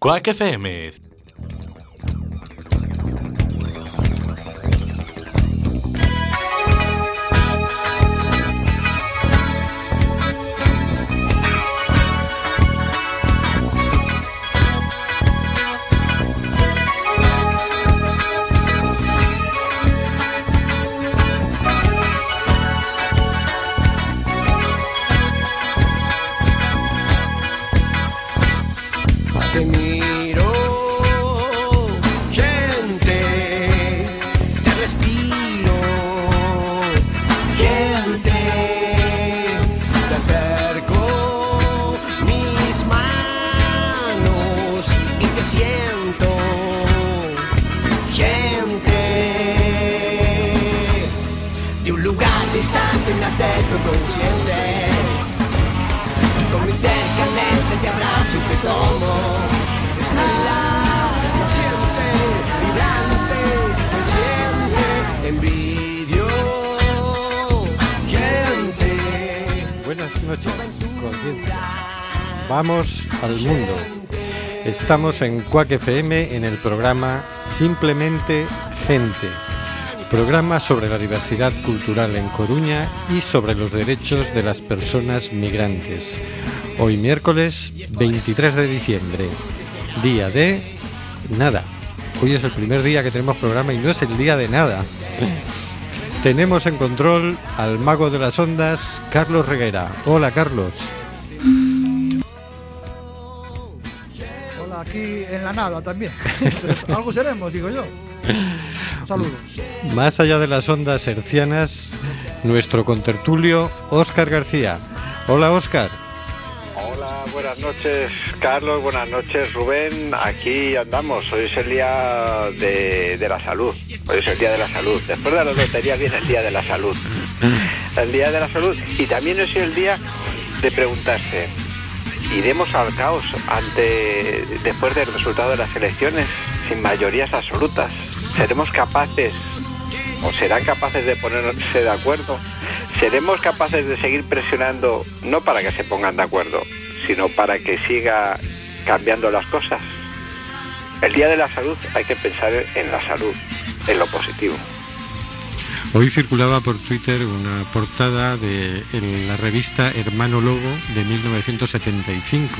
Quack FM Estamos en Cuac FM en el programa Simplemente Gente. Programa sobre la diversidad cultural en Coruña y sobre los derechos de las personas migrantes. Hoy miércoles 23 de diciembre, día de nada. Hoy es el primer día que tenemos programa y no es el día de nada. Tenemos en control al mago de las ondas, Carlos Reguera. Hola, Carlos. Aquí en la nada también. Algo seremos, digo yo. Saludos. Más allá de las ondas hercianas, nuestro contertulio, Óscar García. Hola, Óscar. Hola, buenas noches Carlos, buenas noches Rubén, aquí andamos, hoy es el día de, de la salud, hoy es el día de la salud, después de la lotería viene el día de la salud, el día de la salud y también es el día de preguntarse, ¿iremos al caos ante, después del resultado de las elecciones sin mayorías absolutas? ¿Seremos capaces o serán capaces de ponerse de acuerdo? ¿Seremos capaces de seguir presionando, no para que se pongan de acuerdo, sino para que siga cambiando las cosas? El Día de la Salud hay que pensar en la salud, en lo positivo. Hoy circulaba por Twitter una portada de la revista Hermano Logo de 1975,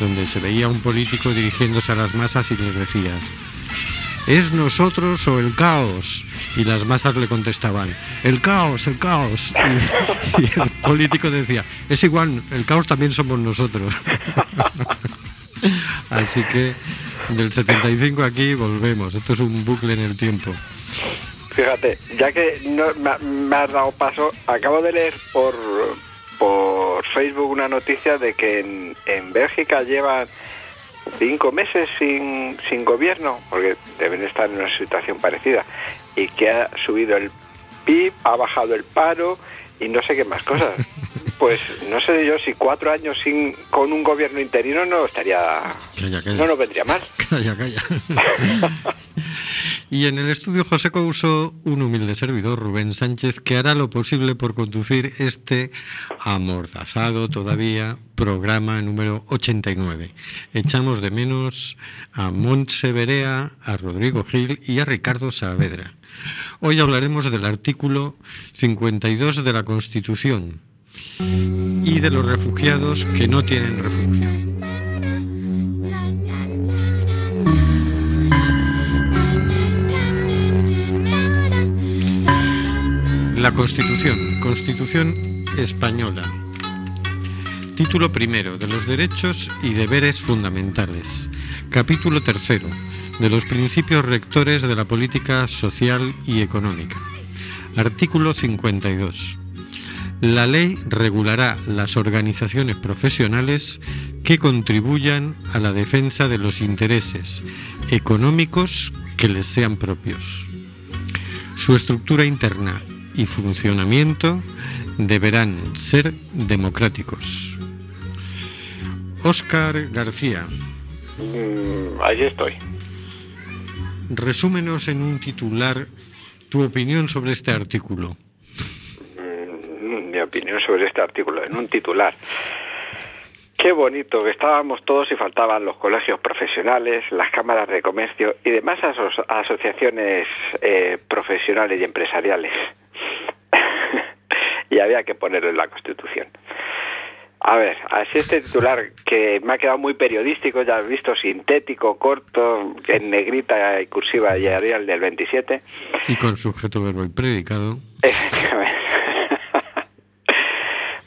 donde se veía un político dirigiéndose a las masas y les decía, ¿es nosotros o el caos? Y las masas le contestaban, el caos, el caos. Y, y el político decía, es igual, el caos también somos nosotros. Así que del 75 aquí volvemos, esto es un bucle en el tiempo. Fíjate, ya que no, me, me has dado paso, acabo de leer por, por Facebook una noticia de que en, en Bélgica llevan cinco meses sin, sin gobierno, porque deben estar en una situación parecida, y que ha subido el PIB, ha bajado el paro y no sé qué más cosas. Pues no sé yo si cuatro años sin con un gobierno interino no estaría Calla, calla. no nos vendría mal. Calla, calla. y en el estudio José Couso, un humilde servidor, Rubén Sánchez, que hará lo posible por conducir este amordazado todavía programa número 89. Echamos de menos a Montse Berea, a Rodrigo Gil y a Ricardo Saavedra. Hoy hablaremos del artículo 52 de la Constitución y de los refugiados que no tienen refugio. La Constitución, Constitución Española. Título primero, de los derechos y deberes fundamentales. Capítulo tercero, de los principios rectores de la política social y económica. Artículo 52. La ley regulará las organizaciones profesionales que contribuyan a la defensa de los intereses económicos que les sean propios. Su estructura interna y funcionamiento deberán ser democráticos. Óscar García, Mm, ahí estoy. resúmenos en un titular tu opinión sobre este artículo. Mm, mi opinión sobre este artículo en un titular. Qué bonito que estábamos todos y faltaban los colegios profesionales, las cámaras de comercio y demás aso- asociaciones eh, profesionales y empresariales. y había que ponerlo en la Constitución. A ver, así este titular que me ha quedado muy periodístico, ya has visto, sintético, corto, en negrita y cursiva y Arial del 27. Y con sujeto, verbo y predicado.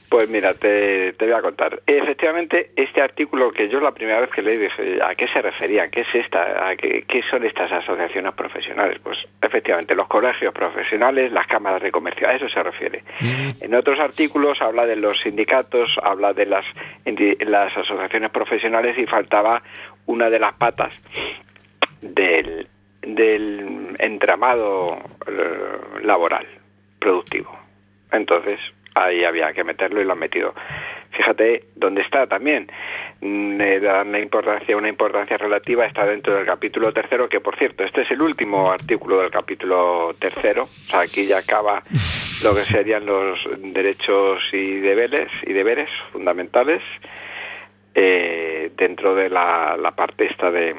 Pues mira, te, te voy a contar. Efectivamente, este artículo que yo la primera vez que leí dije, ¿a qué se refería? ¿Qué es esta? ¿A qué, qué son estas asociaciones profesionales? Pues efectivamente, los colegios profesionales, las cámaras de comercio, a eso se refiere. Mm, En otros artículos habla de los sindicatos, habla de las, las asociaciones profesionales y faltaba una de las patas del, del entramado eh, laboral, productivo. Entonces, ahí había que meterlo y lo han metido. Fíjate dónde está también. Mm, dan la importancia, una importancia relativa, está dentro del capítulo tercero, que por cierto, este es el último artículo del capítulo tercero. O sea, aquí ya acaba lo que serían los derechos y deberes, y deberes fundamentales eh, dentro de la, la parte esta de,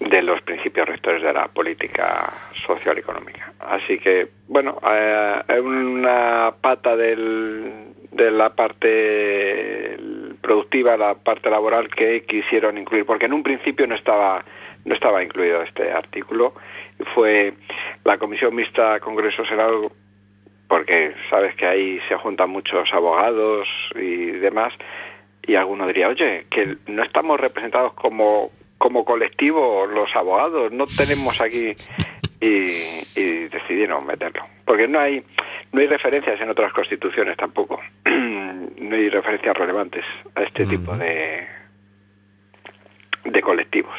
de los principios rectores de la política social económica. Así que, bueno, eh, hay una pata del, de la parte productiva, la parte laboral que quisieron incluir, porque en un principio no estaba no estaba incluido este artículo. Fue la Comisión Mixta Congreso-Senado porque sabes que ahí se juntan muchos abogados y demás, y alguno diría, oye, que no estamos representados como, como colectivo los abogados, no tenemos aquí, y, y decidieron meterlo, porque no hay, no hay referencias en otras constituciones tampoco, no hay referencias relevantes a este tipo de, de colectivos.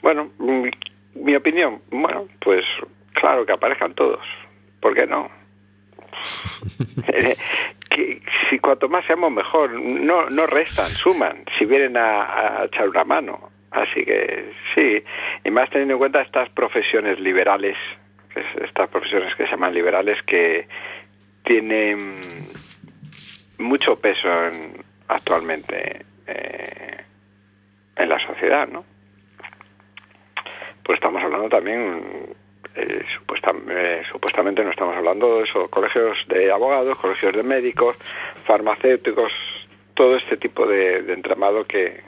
Bueno, mi, mi opinión, bueno, pues claro que aparezcan todos, ¿por qué no? si cuanto más seamos mejor, no, no restan, suman, si vienen a, echar una mano. Así que sí, y más teniendo en cuenta estas profesiones liberales, estas profesiones que se llaman liberales, que tienen mucho peso en- actualmente eh, en la sociedad, ¿no? Pues estamos hablando también eh, supuesta- eh, supuestamente no estamos hablando de eso, colegios de abogados, colegios de médicos, farmacéuticos, todo este tipo de, de entramado que,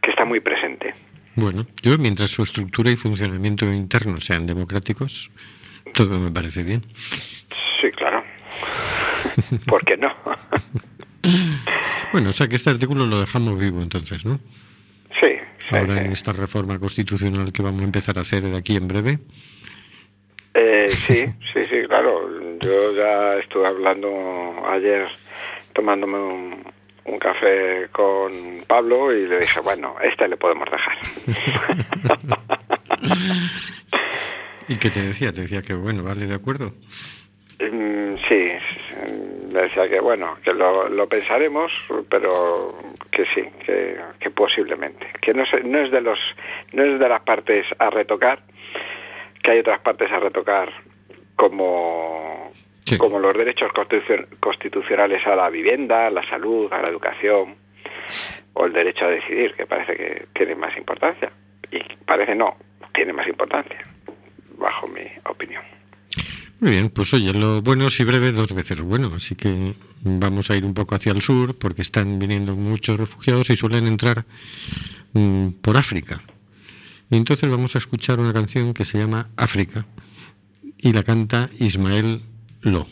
que está muy presente. Bueno, yo mientras su estructura y funcionamiento interno sean democráticos, todo me parece bien. Sí, claro. ¿Por qué no? Bueno, o sea que este artículo lo dejamos vivo entonces, ¿no? Ahora en esta reforma constitucional que vamos a empezar a hacer de aquí en breve. Eh, sí, sí, sí, claro. Yo ya estuve hablando ayer, tomándome un, un café con Pablo y le dije, bueno, este le podemos dejar. ¿Y qué te decía? Te decía que bueno, vale, de acuerdo. Mm, Sí, decía que bueno, que lo, lo pensaremos, pero que sí, que, que posiblemente, que no, se- no es de los, no es de las partes a retocar, que hay otras partes a retocar como Sí. como los derechos constitucion- constitucionales a la vivienda, a la salud, a la educación o el derecho a decidir, que parece que tiene más importancia y parece no, tiene más importancia, bajo mi opinión. Muy bien, pues oye, lo bueno si breve, dos veces bueno. Así que vamos a ir un poco hacia el sur porque están viniendo muchos refugiados y suelen entrar mm, por África. Y entonces vamos a escuchar una canción que se llama África y la canta Ismael Lo.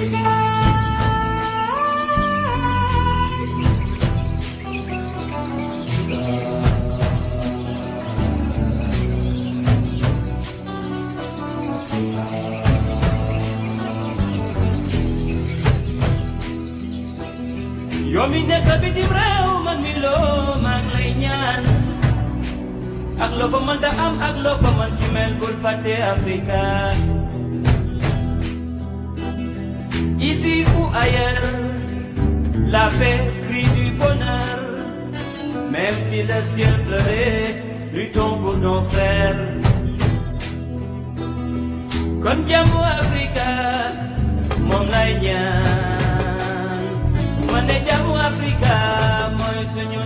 Yo mine kabiti rew man milo man lay ñaan ak lo ko man da am ak man ci mel Afrika. Ici ou ailleurs la paix crie du bonheur. Même si le ciel pleurait luttons pour nos frères kon jàmmu Afrika moom lay ñaan man de jàmmu Afrika mooy suñu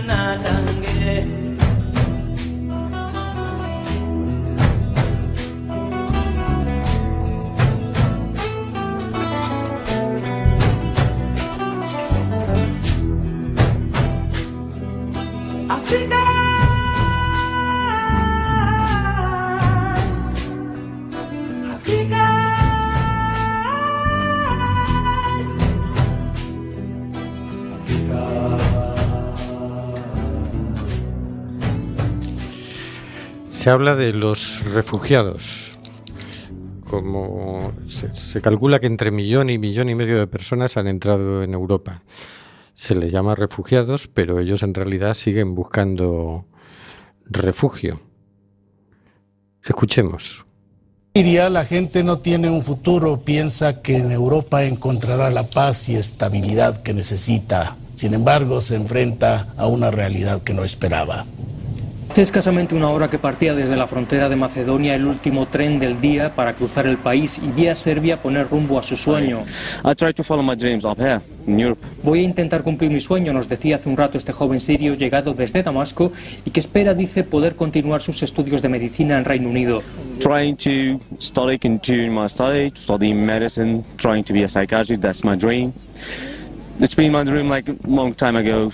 Se habla de los refugiados. Como se, calcula que entre millón y millón y medio de personas han entrado en Europa. Se les llama refugiados, pero ellos en realidad siguen buscando refugio. Escuchemos. Siria la gente no tiene un futuro, piensa que en Europa encontrará la paz y estabilidad que necesita. Sin embargo, se enfrenta a una realidad que no esperaba. Hace escasamente una hora que partía desde la frontera de Macedonia el último tren del día para cruzar el país y vía Serbia poner rumbo a su sueño. Voy a intentar cumplir mi sueño, nos decía hace un rato este joven sirio llegado desde Damasco y que espera, dice, poder continuar sus estudios de medicina en Reino Unido. Trying to study, continue my study, study medicine, trying to be a psychiatrist, that's my dream. It's been my dream like a long time ago,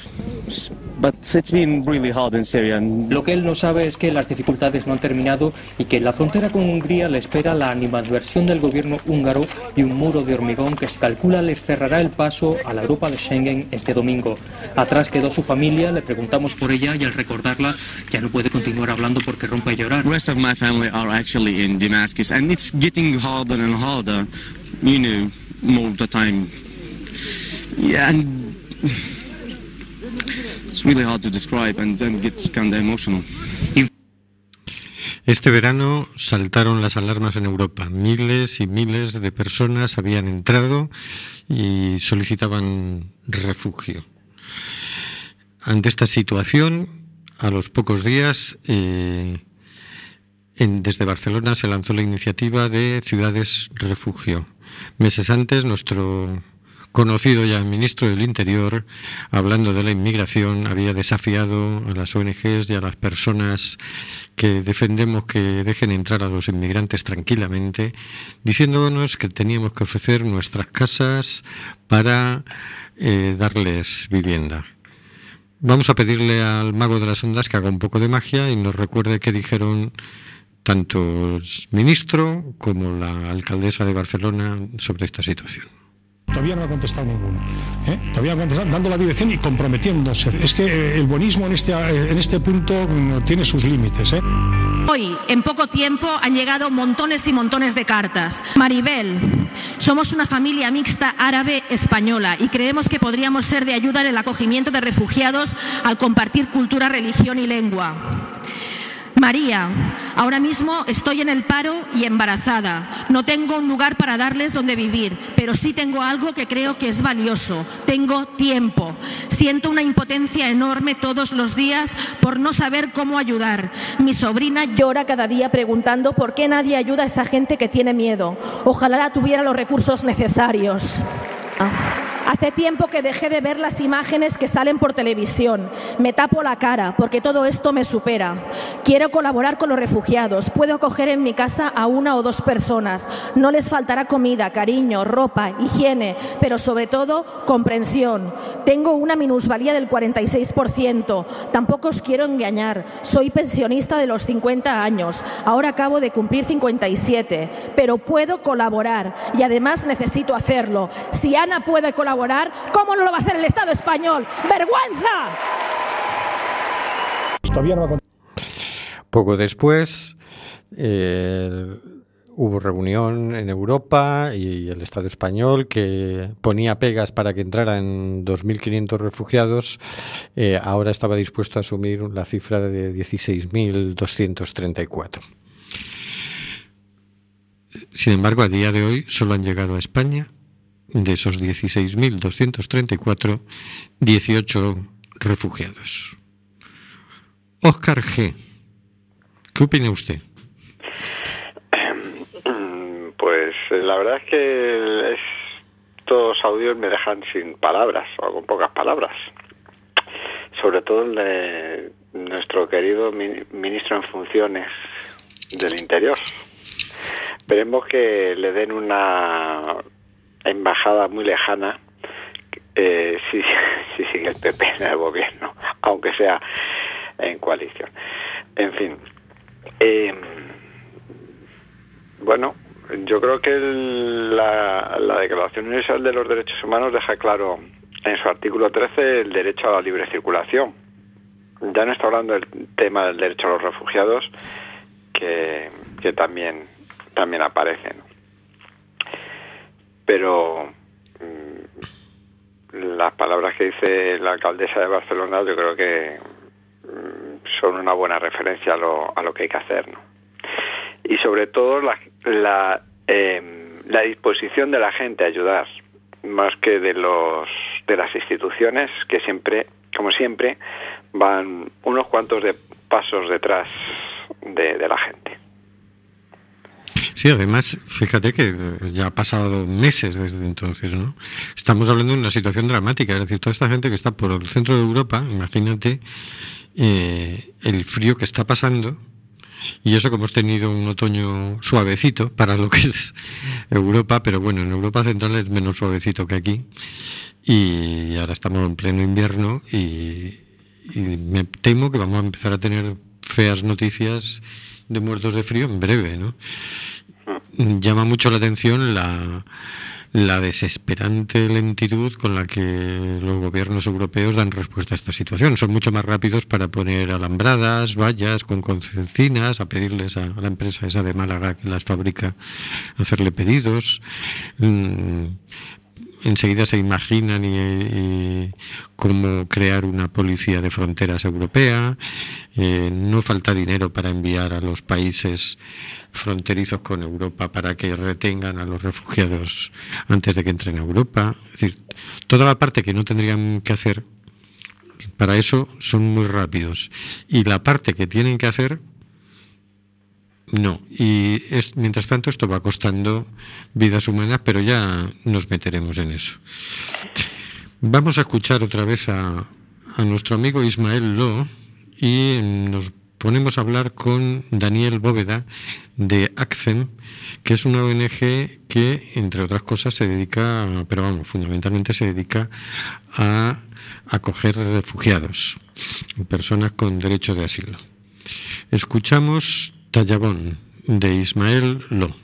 but it's been really hard in Syria. And Lo que él no sabe es que las dificultades no han terminado y que en la frontera con Hungría le espera la animadversión del gobierno húngaro y un muro de hormigón que se calcula les cerrará el paso a la Europa de Schengen este domingo. Atrás quedó su familia, le preguntamos por ella y al recordarla ya no puede continuar hablando porque rompe a llorar. the rest of my family are actually in Damascus, and it's getting harder and harder, you know, more of the time. Yeah, and it's really hard to describe and then get kind of emotional. Este verano saltaron las alarmas en Europa. Miles y miles de personas habían entrado y solicitaban refugio. Ante esta situación, a los pocos días, eh, en- desde Barcelona se lanzó la iniciativa de Ciudades Refugio. Meses antes, nuestro conocido ya ministro del Interior, hablando de la inmigración, había desafiado a las ONGs y a las personas que defendemos que dejen entrar a los inmigrantes tranquilamente, diciéndonos que teníamos que ofrecer nuestras casas para eh, darles vivienda. Vamos a pedirle al mago de las ondas que haga un poco de magia y nos recuerde qué dijeron tanto el ministro como la alcaldesa de Barcelona sobre esta situación. Todavía no ha contestado ninguno. ¿eh? Todavía ha contestado, dando la dirección y comprometiéndose. Es que eh, el buenismo en este, eh, en este punto mm, tiene sus límites. ¿eh? Hoy, en poco tiempo, han llegado montones y montones de cartas. Maribel, somos una familia mixta árabe-española y creemos que podríamos ser de ayuda en el acogimiento de refugiados al compartir cultura, religión y lengua. María, ahora mismo estoy en el paro y embarazada. No tengo un lugar para darles donde vivir, pero sí tengo algo que creo que es valioso. Tengo tiempo. Siento una impotencia enorme todos los días por no saber cómo ayudar. Mi sobrina llora cada día preguntando por qué nadie ayuda a esa gente que tiene miedo. Ojalá tuviera los recursos necesarios. Hace tiempo que dejé de ver las imágenes que salen por televisión. Me tapo la cara porque todo esto me supera. Quiero colaborar con los refugiados. Puedo acoger en mi casa a una o dos personas. No les faltará comida, cariño, ropa, higiene, pero sobre todo comprensión. Tengo una minusvalía del 46%. Tampoco os quiero engañar. Soy pensionista de los 50 años. Ahora acabo de cumplir 57. Pero puedo colaborar y además necesito hacerlo. Si Ana puede colaborar, ¿cómo no lo va a hacer el Estado español? ¡Vergüenza! Poco después eh, hubo reunión en Europa y el Estado español que ponía pegas para que entraran 2.500 refugiados, eh, ahora estaba dispuesto a asumir la cifra de 16.234. Sin embargo, a día de hoy solo han llegado a España de esos 16.234, 18 refugiados. Oscar G. ¿Qué opina usted? Pues eh, la verdad es que estos audios me dejan sin palabras o con pocas palabras. Sobre todo el de nuestro querido ministro en funciones del Interior. Esperemos que le den una embajada muy lejana si, si sigue el PP en el gobierno, aunque sea en coalición. En fin. Em, bueno, yo creo que la, la, Declaración Universal de los Derechos Humanos deja claro en su artículo 13 el derecho a la libre circulación. Ya no está hablando del tema del derecho a los refugiados, que, también, también aparece. Pero mm, las palabras que dice la alcaldesa de Barcelona yo creo que mm, son una buena referencia a lo, a lo, que hay que hacer. ¿no? Y sobre todo la, em, la, disposición de la gente a ayudar, más que de, los, de las instituciones que siempre, como siempre, van unos cuantos de pasos detrás de, de la gente. Sí, además, fíjate que ya ha pasado meses desde entonces, ¿no? Estamos hablando de una situación dramática, es decir, toda esta gente que está por el centro de Europa, imagínate eh, el frío que está pasando, y eso que hemos tenido un otoño suavecito para lo que es Europa, pero bueno, en Europa Central es menos suavecito que aquí, y ahora estamos en pleno invierno y, y me temo que vamos a empezar a tener feas noticias de muertos de frío en breve, ¿no? Llama mucho la atención la, la desesperante lentitud con la que los gobiernos europeos dan respuesta a esta situación. Son mucho más rápidos para poner alambradas, vallas con concencinas, a pedirles a la empresa esa de Málaga que las fabrica, hacerle pedidos. Enseguida se imaginan y, cómo crear una policía de fronteras europea. Eh, no falta dinero para enviar a los países fronterizos con Europa para que retengan a los refugiados antes de que entren a Europa. Es decir, toda la parte que no tendrían que hacer, para eso son muy rápidos. Y la parte que tienen que hacer, no. Y es, mientras tanto esto va costando vidas humanas, pero ya nos meteremos en eso. Vamos a escuchar otra vez a, a nuestro amigo Ismael Lo y nos ponemos a hablar con Daniel Bóveda de ACCEM, que es una ONG que, entre otras cosas, se dedica, pero vamos, fundamentalmente se dedica a acoger refugiados, personas con derecho de asilo. Escuchamos Tallabón de Ismael Lo.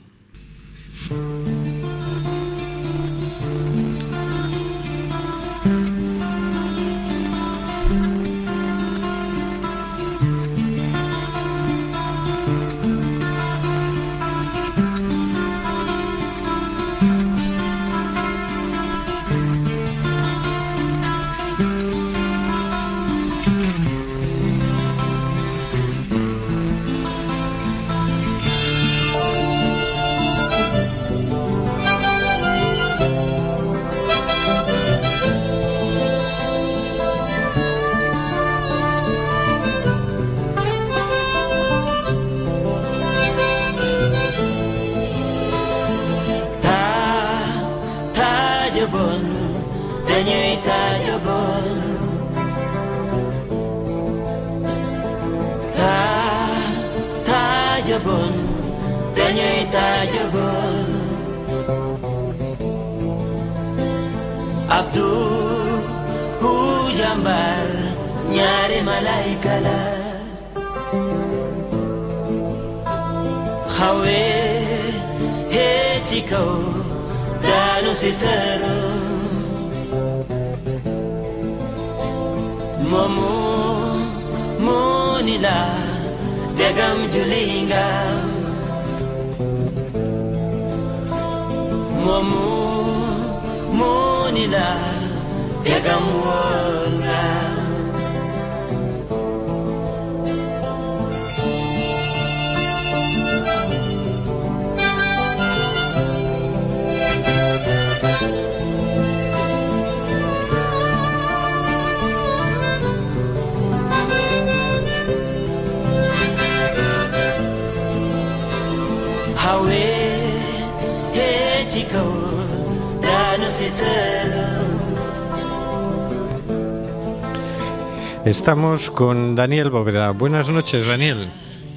Estamos con Daniel Bóveda. Buenas noches, Daniel.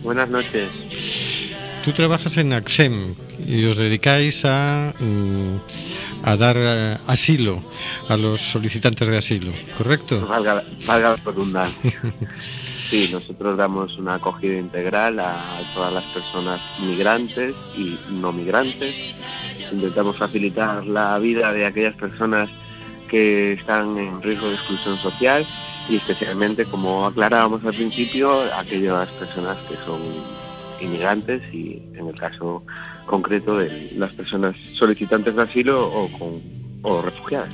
Buenas noches. Tú trabajas en AXEM y os dedicáis a, mm, a dar eh, asilo a los solicitantes de asilo, ¿correcto? Valga, valga la redundancia. Sí, nosotros damos una acogida integral a todas las personas migrantes y no migrantes. Intentamos facilitar la vida de aquellas personas que están en riesgo de exclusión social y especialmente, como aclarábamos al principio, aquellas personas que son inmigrantes y en el caso concreto de las personas solicitantes de asilo o, con, o refugiadas.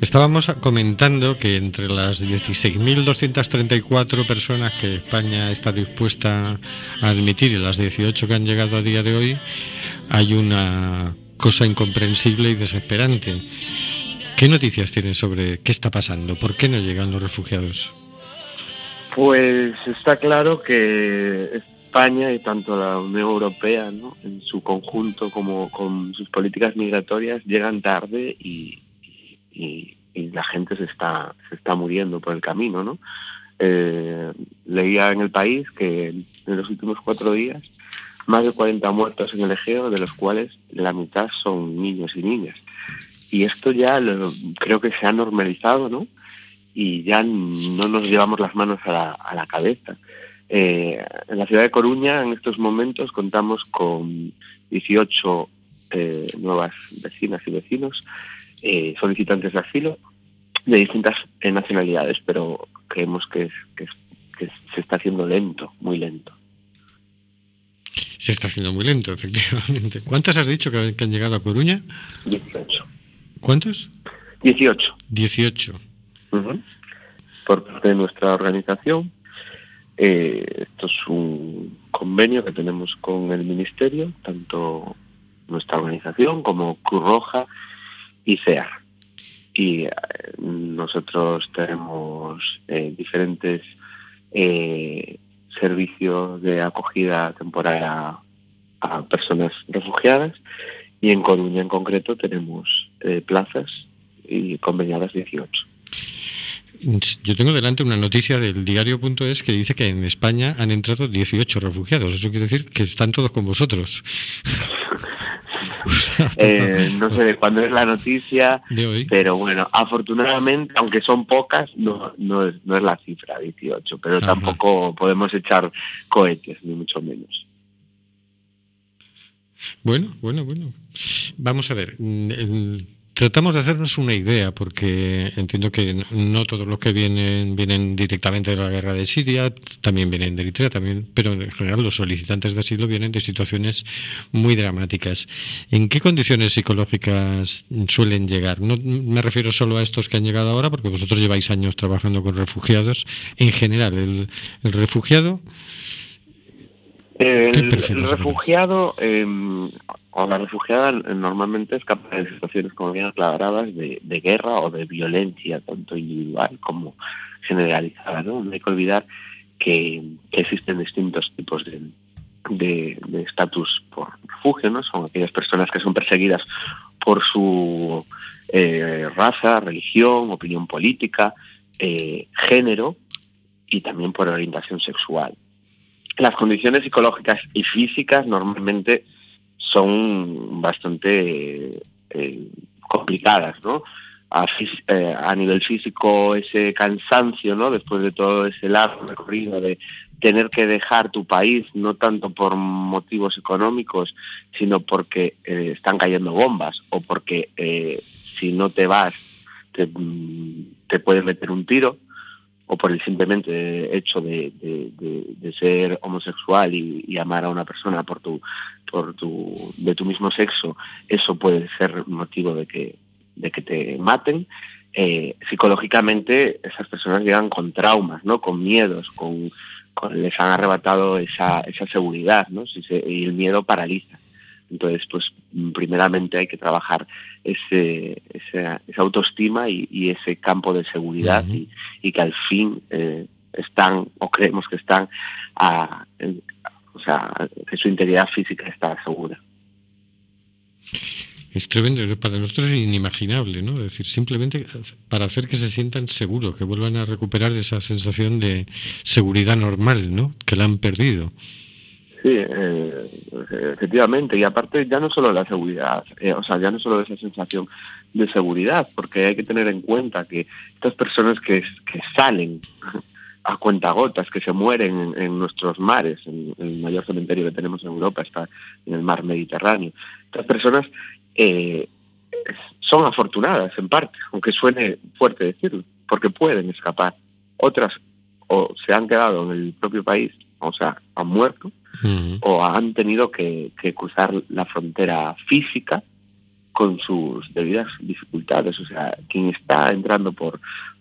Estábamos comentando que entre las 16.234 personas que España está dispuesta a admitir y las 18 que han llegado a día de hoy, hay una cosa incomprensible y desesperante. ¿Qué noticias tienen sobre qué está pasando? ¿Por qué no llegan los refugiados? Pues está claro que España y tanto la Unión Europea, ¿no? en su conjunto como con sus políticas migratorias, llegan tarde y, y- la gente se está, se está muriendo por el camino. ¿no? Eh, leía en el país que en los últimos cuatro días más de 40 muertos en el Egeo, de los cuales la mitad son niños y niñas. Y esto ya lo- creo que se ha normalizado, ¿no? y ya no nos llevamos las manos a la, a la cabeza. Eh, en la ciudad de Coruña, en estos momentos, contamos con 18 eh, nuevas vecinas y vecinos eh, solicitantes de asilo de distintas eh, nacionalidades, pero creemos que, es, que, es- que se está haciendo lento, muy lento. Se está haciendo muy lento, efectivamente. ¿Cuántas has dicho que, han llegado a Coruña? 18. ¿Cuántos? 18. 18. Ujú. Por parte de nuestra organización, eh, esto es un convenio que tenemos con el Ministerio, tanto nuestra organización como Cruz Roja y CEAR. Y eh, nosotros tenemos eh, diferentes eh, servicios de acogida temporal a, a personas refugiadas y en Coruña en concreto tenemos eh, plazas y conveniadas 18. Yo tengo delante una noticia del diario.es que dice que en España han entrado 18 refugiados. Eso quiere decir que están todos con vosotros. Eh, no sé de cuándo es la noticia, de hoy. pero bueno, afortunadamente, aunque son pocas, no, no, es, no es la cifra 18, pero Ajá. tampoco podemos echar cohetes, ni mucho menos. Bueno, bueno, bueno. Vamos a ver. mm, el- Tratamos de hacernos una idea, porque entiendo que no todos los que vienen vienen directamente de la guerra de Siria, también vienen de Eritrea, también, pero en general los solicitantes de asilo vienen de situaciones muy dramáticas. ¿En qué condiciones psicológicas suelen llegar? No me refiero solo a estos que han llegado ahora, porque vosotros lleváis años trabajando con refugiados. En general, el, el refugiado El, refugiado eh, o la refugiada normalmente escapa de situaciones, como bien aclaradas, de, de guerra o de violencia, tanto individual como generalizada. ¿no? No hay que olvidar que, que existen distintos tipos de, de estatus por refugio, ¿no? Son aquellas personas que son perseguidas por su eh, raza, religión, opinión política, eh, género y también por orientación sexual. Las condiciones psicológicas y físicas normalmente son bastante eh, complicadas, ¿no? A, nivel físico ese cansancio, ¿no? Después de todo ese largo recorrido de tener que dejar tu país, no tanto por motivos económicos, sino porque eh, están cayendo bombas o porque eh, si no te vas te, te pueden meter un tiro o por el simplemente hecho de, ser homosexual y, amar a una persona por tu, por tu, de tu mismo sexo, eso puede ser motivo de que, de que te maten. Eh, psicológicamente esas personas llegan con traumas, ¿no? con miedos, con, les han arrebatado esa, esa seguridad, ¿no? y el miedo paraliza. Entonces, pues primeramente hay que trabajar ese, esa, autoestima y, ese campo de seguridad y, que al fin eh, están, o creemos que están, a, o sea, que su integridad física está segura. Es tremendo, para nosotros es inimaginable, ¿no? Es decir, simplemente para hacer que se sientan seguros, que vuelvan a recuperar esa sensación de seguridad normal, ¿no? Que la han perdido. Sí, eh, efectivamente, y aparte ya no solo la seguridad, eh, o sea, ya no solo esa sensación de seguridad, porque hay que tener en cuenta que estas personas que, salen a cuentagotas, que se mueren en, nuestros mares, en, el mayor cementerio que tenemos en Europa está en el mar Mediterráneo, estas personas eh, son afortunadas en parte, aunque suene fuerte decirlo, porque pueden escapar. Otras o se han quedado en el propio país, o sea, han muerto, o han tenido que, cruzar la frontera física con sus debidas dificultades. O sea, quien está entrando por,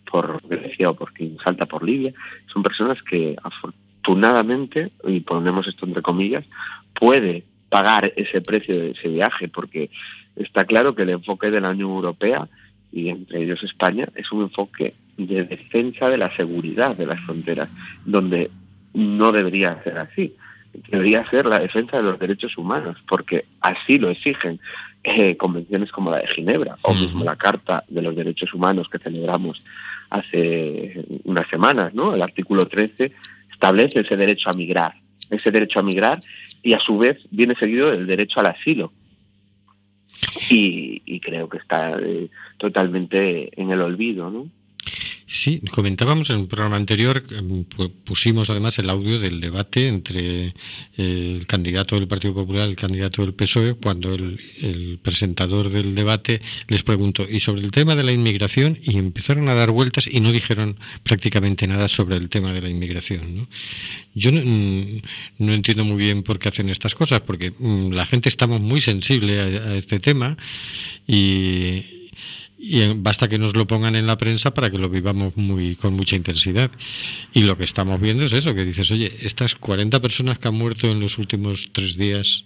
por Grecia o por quien salta por Libia, son personas que afortunadamente, y ponemos esto entre comillas, puede pagar ese precio de ese viaje, porque está claro que el enfoque de la Unión Europea y entre ellos España es un enfoque de defensa de la seguridad de las fronteras, donde no debería ser así. Debería ser la defensa de los derechos humanos, porque así lo exigen eh, convenciones como la de Ginebra o mismo la Carta de los Derechos Humanos que celebramos hace unas semanas, ¿no? El artículo 13 establece ese derecho a migrar, ese derecho a migrar y a su vez viene seguido del derecho al asilo. Y, creo que está eh, totalmente en el olvido, ¿no? Sí, comentábamos en un programa anterior, em, pusimos además el audio del debate entre eh, el candidato del Partido Popular y el candidato del PSOE, cuando el, presentador del debate les preguntó, y sobre el tema de la inmigración, y empezaron a dar vueltas y no dijeron prácticamente nada sobre el tema de la inmigración. Yo mm, no, entiendo muy bien por qué hacen estas cosas, porque mm, la gente estamos muy sensible a este tema y y basta que nos lo pongan en la prensa para que lo vivamos muy con mucha intensidad. Y lo que estamos viendo es eso, que dices, oye, estas 40 personas que han muerto en los últimos tres días,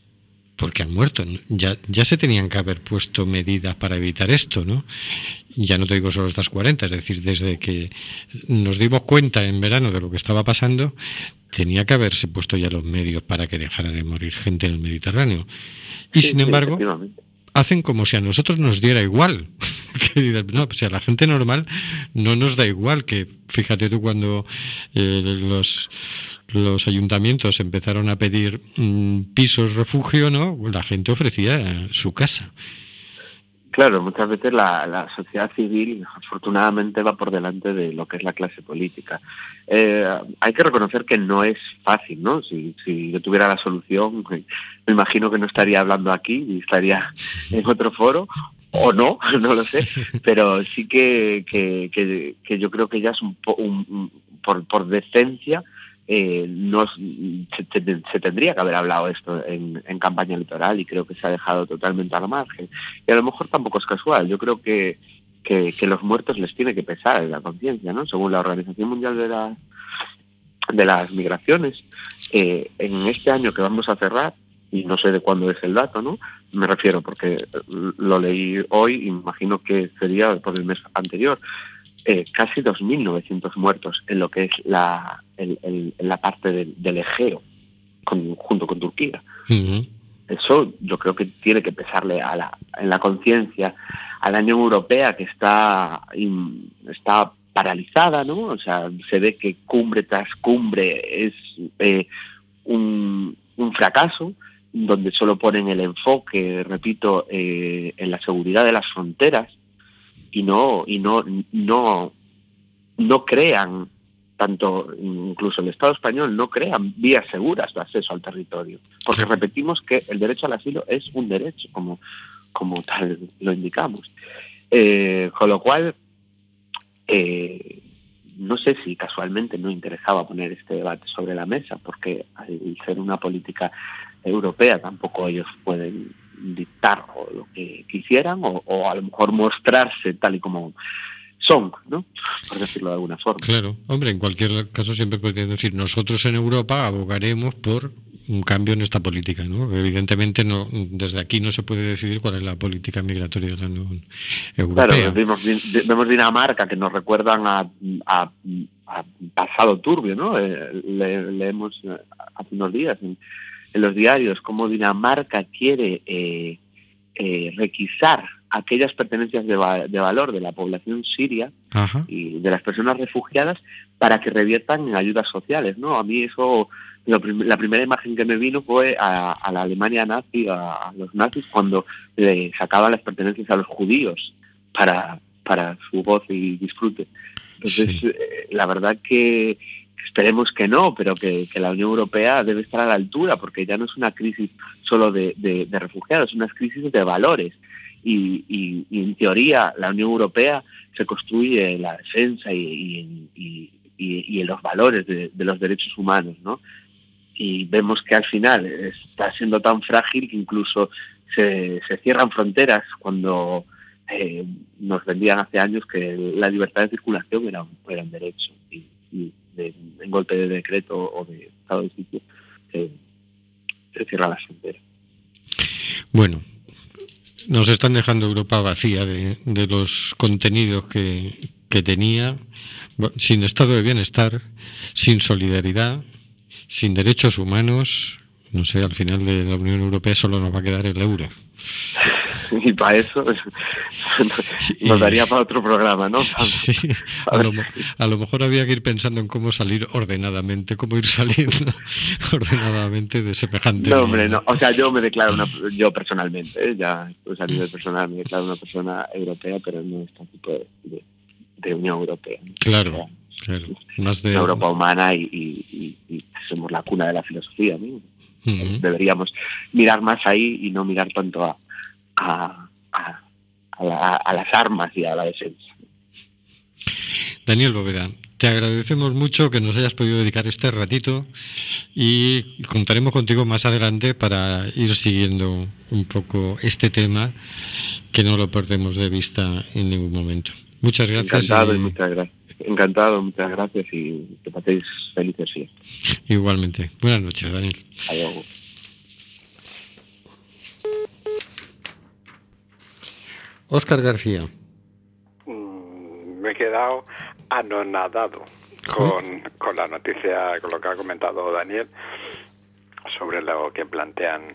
porque han muerto, ya, ya se tenían que haber puesto medidas para evitar esto, ¿no? Ya no te digo solo estas 40, es decir, desde que nos dimos cuenta en verano de lo que estaba pasando, tenía que haberse puesto ya los medios para que dejara de morir gente en el Mediterráneo. Y sin embargo hacen como si a nosotros nos diera igual. no, pues la gente normal no nos da igual, que fíjate tú cuando eh, los, los ayuntamientos empezaron a pedir mm, pisos refugio, ¿no? La gente ofrecía su casa. Claro, muchas veces la, sociedad civil afortunadamente va por delante de lo que es la clase política. Eh, hay que reconocer que no es fácil, ¿no? Si, yo tuviera la solución, me imagino que no estaría hablando aquí y estaría en otro foro, o no, no lo sé, pero sí que, que, yo creo que ya es un, un por, por decencia eh, no se, tendría que haber hablado esto en, campaña electoral y creo que se ha dejado totalmente al margen. Y a lo mejor tampoco es casual. Yo creo que, que, los muertos les tiene que pesar en la conciencia, ¿no? Según la Organización Mundial de, la, de las Migraciones, eh, en este año que vamos a cerrar, y no sé de cuándo es el dato, ¿no? Me refiero porque lo leí hoy imagino que sería por el mes anterior. Eh, casi 2.900 muertos en lo que es la, la parte del, Egeo. con- junto con Turquía. Eso yo creo que tiene que pesarle a la, en la conciencia a la Unión Europea que está, in- está paralizada, ¿no? O sea, se ve que cumbre tras cumbre es eh, un, un fracaso, donde solo ponen el enfoque, repito, eh, en la seguridad de las fronteras y no, y no, no, no crean tanto incluso el Estado español no crean vías seguras de acceso al territorio, porque repetimos que el derecho al asilo es un derecho, como, como tal lo indicamos. Eh, con lo cual, eh, no sé si casualmente no interesaba poner este debate sobre la mesa, porque al ser una política europea tampoco ellos pueden dictar o lo que quisieran o, o a lo mejor mostrarse tal y como son, ¿no? Por decirlo de alguna forma. Claro, hombre, en cualquier caso siempre podrían decir, nosotros en Europa abogaremos por un cambio en esta política, ¿no? Evidentemente no, desde aquí no se puede decidir cuál es la política migratoria de la Unión Europea. Claro, vemos, vemos Dinamarca que nos recuerdan a, a- a pasado turbio, ¿no? Eh, le- leemos eh, hace unos días en, en los diarios cómo Dinamarca quiere eh, eh, requisar aquellas pertenencias de, va- de valor de la población siria Ajá. y de las personas refugiadas para que reviertan en ayudas sociales, ¿no? A mí eso, lo prim- la primera imagen que me vino fue a, a la Alemania nazi, a, a los nazis, cuando le sacaban las pertenencias a los judíos para, para su goce y disfrute. Entonces, eh, la verdad que esperemos que no, pero que, la Unión Europea debe estar a la altura, porque ya no es una crisis solo de, refugiados, es una crisis de valores. Y, en teoría la Unión Europea se construye en la defensa y, en- los valores de, los derechos humanos, ¿no? Y vemos que al final está siendo tan frágil que incluso se, cierran fronteras cuando eh, nos vendían hace años que la libertad de circulación era, un- derecho de- golpe de decreto o de estado de sitio se, se cierran las fronteras. Bueno, nos están dejando Europa vacía de, de los contenidos que, que tenía, sin estado de bienestar, sin solidaridad, sin derechos humanos. No sé, al final de la Unión Europea solo nos va a quedar el euro. Y para eso nos daría para otro programa, ¿no? Sí, a, lo, mo- a lo mejor había que ir pensando en cómo salir ordenadamente, cómo ir saliendo ordenadamente de semejante. No, hombre, no. O sea, yo me declaro una, yo personalmente, ¿eh? ya pues a nivel personal me declaro una persona europea, pero no este tipo de, de- de Unión Europea. ¿no? Claro, claro. Más de. Una Europa humana y, y- y- y somos la cuna de la filosofía, ¿no? Ujú. Deberíamos mirar más ahí y no mirar tanto a, a, a- a la- a las armas y a la defensa. Daniel Bóveda, te agradecemos mucho que nos hayas podido dedicar este ratito y contaremos contigo más adelante para ir siguiendo un poco este tema que no lo perdemos de vista en ningún momento. Muchas gracias. Encantado y muchas gracias. Encantado, muchas gracias y que paséis felices fiestas. igualmente. Buenas noches, Daniel. Hasta Óscar García. Mm, me he quedado anonadado con, con la noticia, con lo que ha comentado Daniel sobre lo que plantean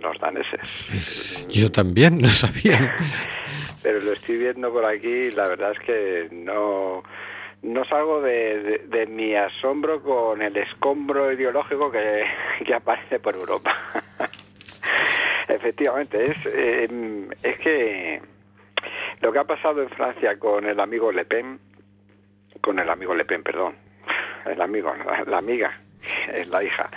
los daneses. Yo también, no sabía. Pero lo estoy viendo por aquí y la verdad es que no, no salgo de, de- de mi asombro con el escombro ideológico que, que aparece por Europa. Efectivamente, es, eh, es que lo que ha pasado en Francia con el amigo Le Pen, con el amigo Le Pen, perdón, el amigo, la, amiga, es la hija,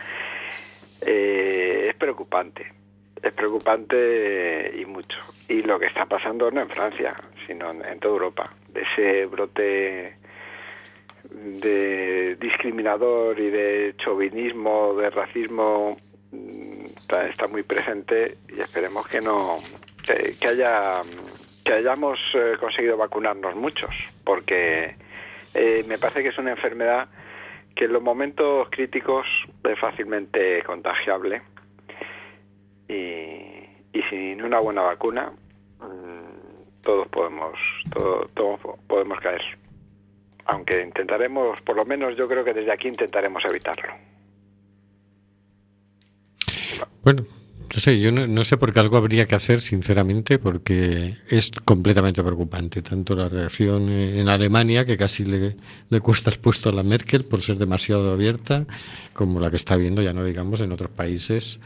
eh, es preocupante. Es preocupante y mucho. Y lo que está pasando no en Francia, sino en, toda Europa. De ese brote de discriminador y de chauvinismo, de racismo, mm, está, muy presente y esperemos que no que haya que hayamos eh, conseguido vacunarnos muchos, porque eh, me parece que es una enfermedad que en los momentos críticos es fácilmente contagiable y, sin una buena vacuna mm, todos podemos todo- todos podemos caer. Aunque intentaremos por lo menos yo creo que desde aquí intentaremos evitarlo. Bueno, no sé, yo no, sé por qué algo habría que hacer, sinceramente, porque es completamente preocupante. Tanto la reacción en Alemania, que casi le, le cuesta el puesto a la Merkel por ser demasiado abierta, como la que está viendo, ya no digamos, en otros países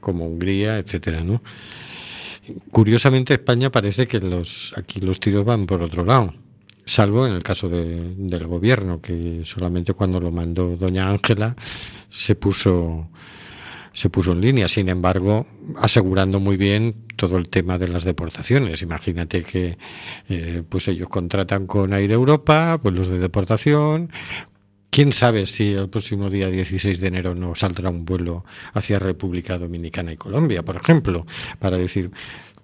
como Hungría, etcétera, ¿no? Curiosamente, España parece que los aquí los tiros van por otro lado, salvo en el caso de- del gobierno, que solamente cuando lo mandó doña Ángela se puso se puso en línea, sin embargo, asegurando muy bien todo el tema de las deportaciones. Imagínate que eh, pues ellos contratan con Air Europa, pues los de deportación. ¿Quién sabe si el próximo día 16 de enero no saldrá un vuelo hacia República Dominicana y Colombia, por ejemplo, para decir,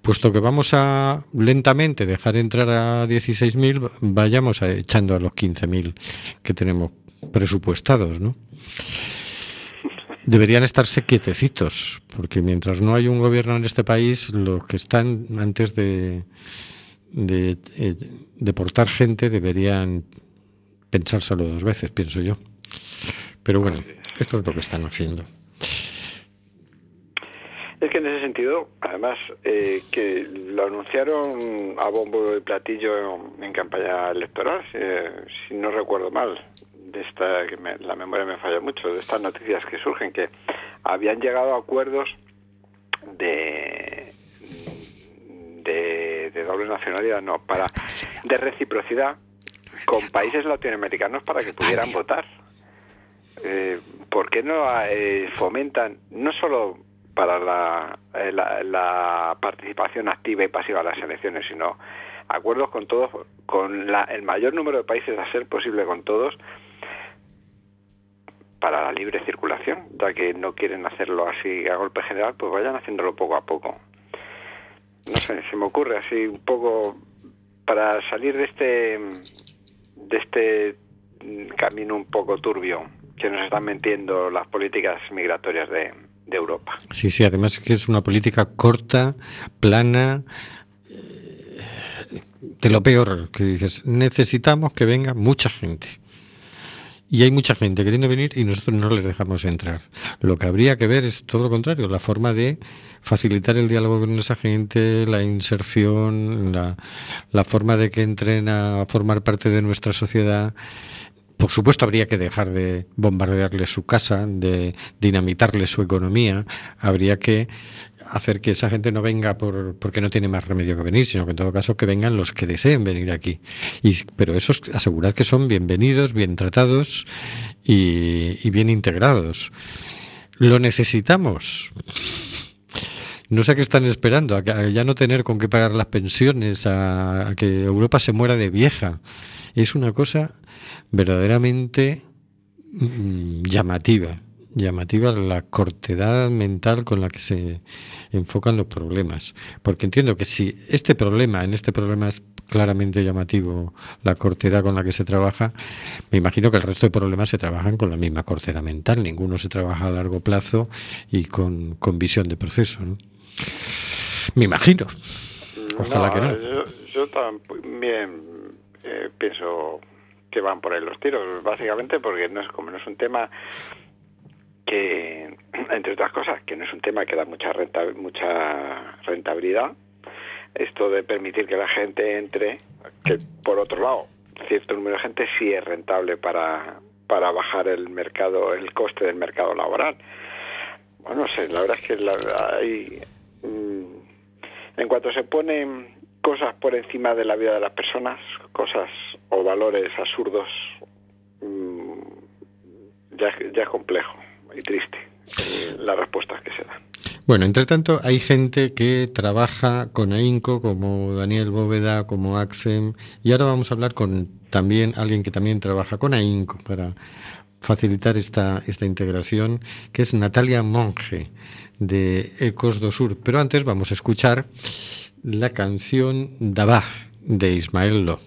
puesto que vamos a lentamente dejar entrar a 16.000, vayamos a- echando a los 15.000 que tenemos presupuestados, ¿no? Deberían estarse quietecitos, porque mientras no hay un gobierno en este país, los que están antes de, eh, deportar gente deberían pensárselo dos veces, pienso yo. Pero bueno, esto es lo que están haciendo. Es que en ese sentido, además, eh, que lo anunciaron a bombo y platillo en campaña electoral, si, si no recuerdo mal, de esta que me- la memoria me falla mucho, de estas noticias que surgen, que habían llegado a acuerdos de, de, de doble nacionalidad, no, para de reciprocidad con países latinoamericanos para que pudieran votar. Eh, ¿Por qué no eh, fomentan no solo para la, eh, la, la participación activa y pasiva en las elecciones, sino acuerdos con todos, con la- el mayor número de países a ser posible con todos, para la libre circulación, ya que no quieren hacerlo así a golpe general, pues vayan haciéndolo poco a poco. No sé, se me ocurre así un poco para salir de este de este camino un poco turbio que nos están metiendo las políticas migratorias de, de Europa. Sí, sí, además que es una política corta, plana, eh, de lo peor que dices, necesitamos que venga mucha gente. Y hay mucha gente queriendo venir y nosotros no les dejamos entrar. Lo que habría que ver es todo lo contrario, la forma de facilitar el diálogo con esa gente, la inserción, la, la forma de que entren a formar parte de nuestra sociedad. Por supuesto, habría que dejar de bombardearles su casa, de dinamitarles su economía. Habría que hacer que esa gente no venga por, porque no tiene más remedio que venir, sino que en todo caso que vengan los que deseen venir aquí. Y, pero eso es asegurar que son bienvenidos, bien tratados y, bien integrados. Lo necesitamos. No sé a qué están esperando, a, ya no tener con qué pagar las pensiones, a, a que Europa se muera de vieja. Es una cosa verdaderamente mm, llamativa, llamativa la cortedad mental con la que se enfocan los problemas. Porque entiendo que si este problema, en este problema es claramente llamativo la cortedad con la que se trabaja, me imagino que el resto de problemas se trabajan con la misma cortedad mental. Ninguno se trabaja a largo plazo y con, con visión de proceso. ¿no? Me imagino. Ojalá que no. Yo, yo también eh, pienso que van por ahí los tiros, básicamente porque no es como no es un tema que, entre otras cosas, que no es un tema que da mucha renta, mucha rentabilidad. Esto de permitir que la gente entre, que por otro lado, cierto número de gente sí es rentable para, para bajar el mercado, el coste del mercado laboral. Bueno, no sé, la verdad es que la- hay, mm, en cuanto se ponen cosas por encima de la vida de las personas, cosas o valores absurdos, mm, ya es complejo y triste las respuestas que se dan. Bueno, entre tanto, hay gente que trabaja con AINCO, como Daniel Bóveda, como Axem, y ahora vamos a hablar con también alguien que también trabaja con AINCO para facilitar esta, esta integración, que es Natalia Monge, de Ecos do Sur. Pero antes vamos a escuchar la canción Dabá, de Ismael Lo.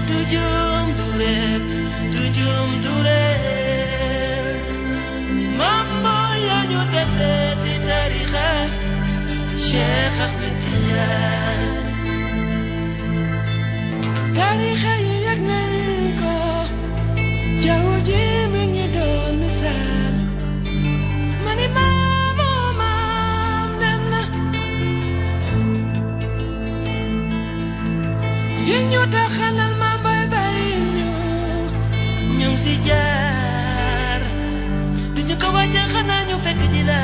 La topp du juum du reer du juum du reer maam mooy yaa ñu tette si tarixa Cheikh Ahmed Tidiane. Tarixa yi yëg nañ ko jaww ji mi ngi doon misaal. Ma ni maamoo maam dem na. Yéen ñu taxalal ma si jaar duñu ko wàcce xanaa fekk ji la.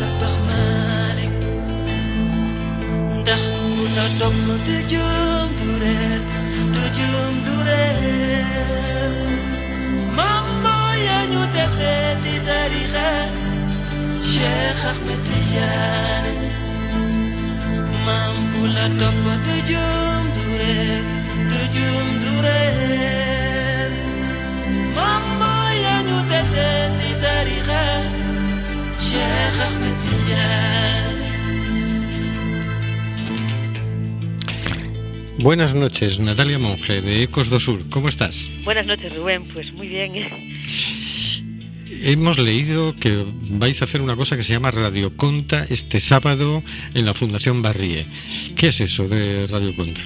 Tabax Malik ndax ku la topp du juum du reer du du reer maam moo yaa ñu tette si tarixa Cheikh Ahmed Tidiane. Maam ku la topp du juum du reer Buenas noches, Natalia Monge, de Ecos do Sur. ¿Cómo estás? Buenas noches, Rubén. Pues muy bien. Hemos leído que vais a hacer una cosa que se llama Radio Conta este sábado en la Fundación Barrie. ¿Qué es eso de Radio Conta?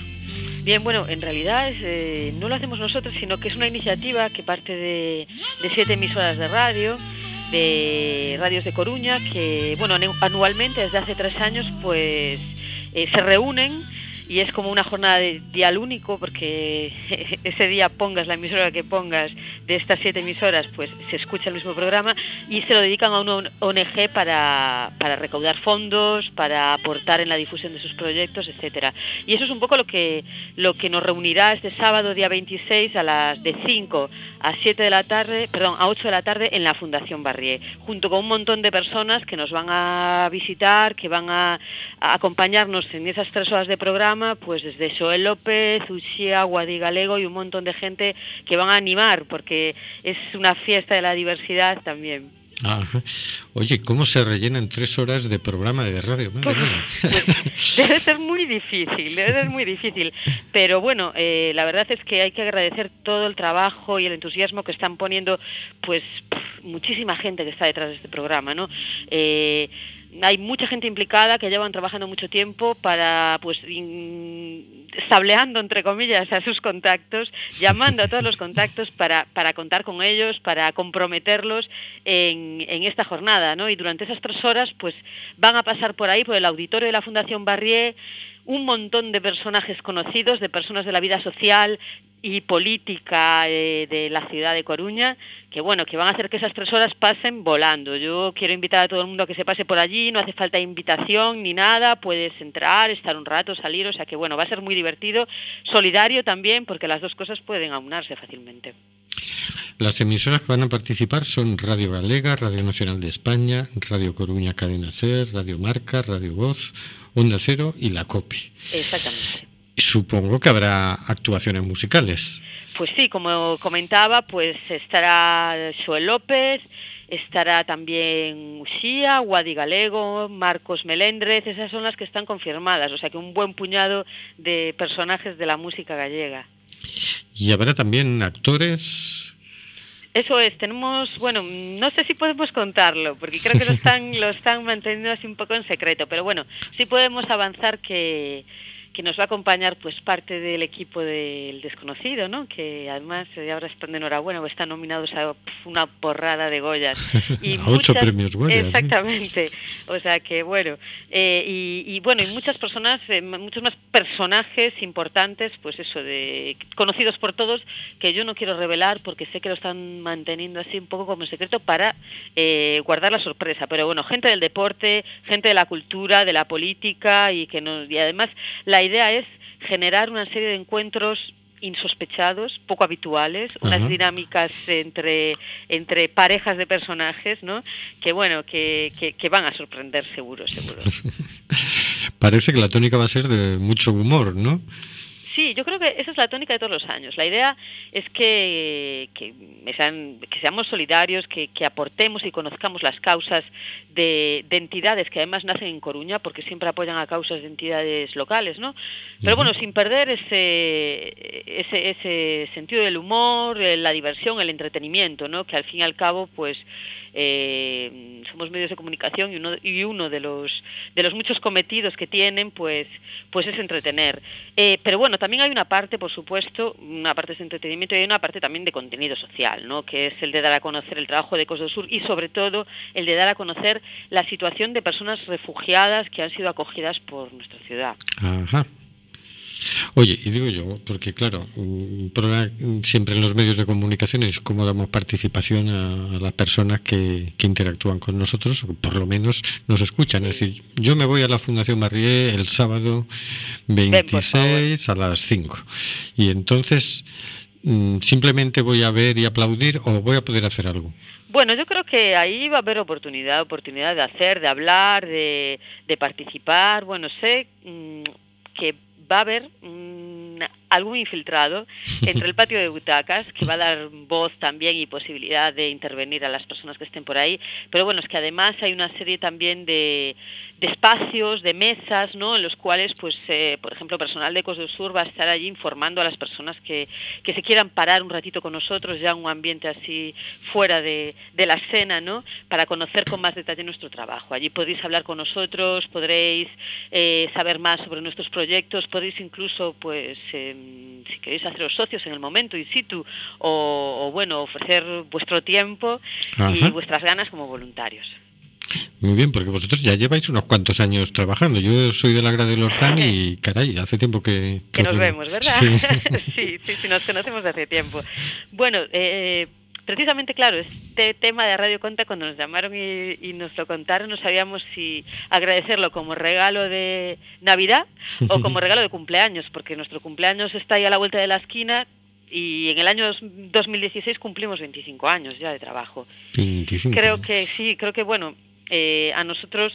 Bien, bueno, en realidad eh, no lo hacemos nosotros, sino que es una iniciativa que parte de, siete emisoras de radio, de radios de Coruña, que, bueno, anu- anualmente, desde hace tres años, pues eh, se reúnen y es como una jornada de dial único porque ese día pongas la emisora que pongas de estas siete emisoras pues se escucha el mismo programa y se lo dedican a una ONG para, para recaudar fondos, para aportar en la difusión de sus proyectos, etcétera. Y eso es un poco lo que lo que nos reunirá este sábado día 26 a las de 5 a 7 de la tarde, perdón, a 8 de la tarde en la Fundación Barrié, junto con un montón de personas que nos van a visitar, que van a, acompañarnos en esas tres horas de programa, pues desde Joel López, Uxía, Guadi Galego y un montón de gente que van a animar, porque es una fiesta de la diversidad también. Ajá. Oye, ¿cómo se rellenan tres horas de programa de radio? Madre mía. Debe ser muy difícil, debe ser muy difícil. Pero bueno, eh, la verdad es que hay que agradecer todo el trabajo y el entusiasmo que están poniendo, pues pff, muchísima gente que está detrás de este programa, ¿no? Eh, hay mucha gente implicada que llevan trabajando mucho tiempo para, pues, sableando, entre comillas, a sus contactos, llamando a todos los contactos para, para contar con ellos, para comprometerlos en, en esta jornada, ¿no? Y durante esas tres horas, pues, van a pasar por ahí, por el auditorio de la Fundación Barrié, un montón de personajes conocidos, de personas de la vida social y política eh, de la ciudad de Coruña, que bueno, que van a hacer que esas tres horas pasen volando. Yo quiero invitar a todo el mundo a que se pase por allí, no hace falta invitación ni nada, puedes entrar, estar un rato, salir, o sea que bueno, va a ser muy divertido, solidario también, porque las dos cosas pueden aunarse fácilmente. Las emisoras que van a participar son Radio Galega, Radio Nacional de España, Radio Coruña Cadena Ser, Radio Marca, Radio Voz, Onda Cero y la COPE. Exactamente. Supongo que habrá actuaciones musicales. Pues sí, como comentaba, pues estará Joel López, estará también Uxía, Guadi Galego, Marcos Melendrez, esas son las que están confirmadas, o sea que un buen puñado de personajes de la música gallega. Y habrá también actores. Eso es, tenemos, bueno, no sé si podemos contarlo, porque creo que lo están, lo están manteniendo así un poco en secreto, pero bueno, sí podemos avanzar que, que nos va a acompañar pues parte del equipo del desconocido, ¿no? Que además eh, ahora están de enhorabuena, o están nominados a una porrada de Goyas. Y A ocho premios Goya, sí. Exactamente. O sea que bueno, eh, y, y bueno, y muchas personas, eh, muchos más personajes importantes, pues eso, de conocidos por todos, que yo no quiero revelar porque sé que lo están manteniendo así un poco como secreto para eh, guardar la sorpresa. Pero bueno, gente del deporte, gente de la cultura, de la política y que no, y además la idea es generar una serie de encuentros insospechados, poco habituales, unas dinámicas entre, entre parejas de personajes, ¿no? Que bueno, que, que, que van a sorprender seguro, seguro. Parece que la tónica va a ser de mucho humor, ¿no? Sí, yo creo que esa es la tónica de todos los años. La idea es que, que, sean- que seamos solidarios, que, que aportemos y conozcamos las causas de, de entidades que además nacen en Coruña, porque siempre apoyan a causas de entidades locales, ¿no? Pero bueno, sin perder ese, ese, ese sentido del humor, eh, la diversión, el entretenimiento, ¿no? Que al fin y al cabo, pues, eh, somos medios de comunicación y uno, de los muchos cometidos que tienen, pues, pues es entretener. Eh, pero bueno, también hay una parte, por supuesto, una parte de entretenimiento y hay una parte también de contenido social, ¿no? Que es el de dar a conocer el trabajo de Costa del Sur y sobre todo el de dar a conocer la situación de personas refugiadas que han sido acogidas por nuestra ciudad. Oye, y digo yo, porque claro, problema siempre en los medios de comunicación es cómo damos participación a, a las personas que, que interactúan con nosotros, o que por lo menos nos escuchan. Es decir, yo me voy a la Fundación Marrié el sábado 26 a las 5. Y entonces, mm, simplemente voy a ver y aplaudir o voy a poder hacer algo. Bueno, yo creo que ahí va a haber oportunidad, oportunidad de hacer, de hablar, de, de participar. Bueno, sé mm, que va a haber mm, algún infiltrado entre el patio de butacas que va a dar voz también y posibilidad de intervenir a las personas que estén por ahí. Pero bueno, es que además hay una serie también de, de espacios, de mesas, ¿no? En los cuales, pues, eh, por ejemplo, personal de Ecos del Sur va a estar allí informando a las personas que, que se quieran parar un ratito con nosotros, ya en un ambiente así fuera de, de la escena, ¿no? Para conocer con más detalle nuestro trabajo. Allí podréis hablar con nosotros, podréis eh, saber más sobre nuestros proyectos, podéis incluso, pues, em, si queréis haceros socios en el momento in situ o, o, bueno, ofrecer vuestro tiempo y vuestras ganas como voluntarios. Muy bien, porque vosotros ya lleváis unos cuantos años trabajando. Yo soy de la Grada de Lorzán y, caray, hace tiempo que... Que os nos vemos, ¿verdad? Sí. sí, sí, sí, nos conocemos de hace tiempo. Bueno, eh, precisamente, claro, este tema de Radio Conta, cuando nos llamaron y, y nos lo contaron, no sabíamos si agradecerlo como regalo de Navidad o como regalo de cumpleaños, porque nuestro cumpleaños está ahí a la vuelta de la esquina y en el año dos- 2016 cumplimos 25 años ya de trabajo. 25. Creo que sí, creo que bueno, eh, a nosotros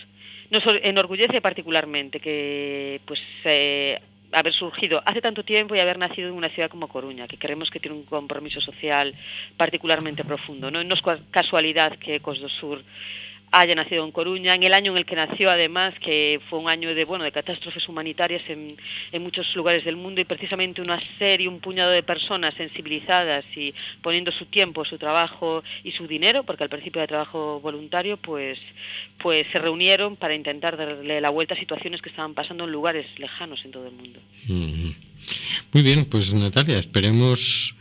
nos or- enorgullece particularmente que pues eh, haber surgido hace tanto tiempo y haber nacido en una ciudad como Coruña, que creemos que tiene un compromiso social particularmente profundo. No, es casualidad que Ecos do Sur haya nacido en Coruña, en el año en el que nació además, que fue un año de bueno de catástrofes humanitarias en, en muchos lugares del mundo y precisamente una serie, un puñado de personas sensibilizadas y poniendo su tiempo, su trabajo y su dinero, porque al principio de trabajo voluntario, pues, pues se reunieron para intentar darle la vuelta a situaciones que estaban pasando en lugares lejanos en todo el mundo. Muy bien, pues Natalia, esperemos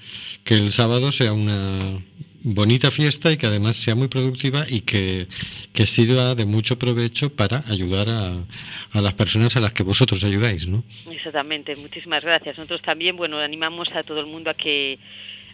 que el sábado sea una bonita fiesta y que además sea muy productiva y que, que sirva de mucho provecho para ayudar a, a las personas a las que vosotros ayudáis, ¿no? Exactamente, muchísimas gracias. Nosotros también, bueno, animamos a todo el mundo a que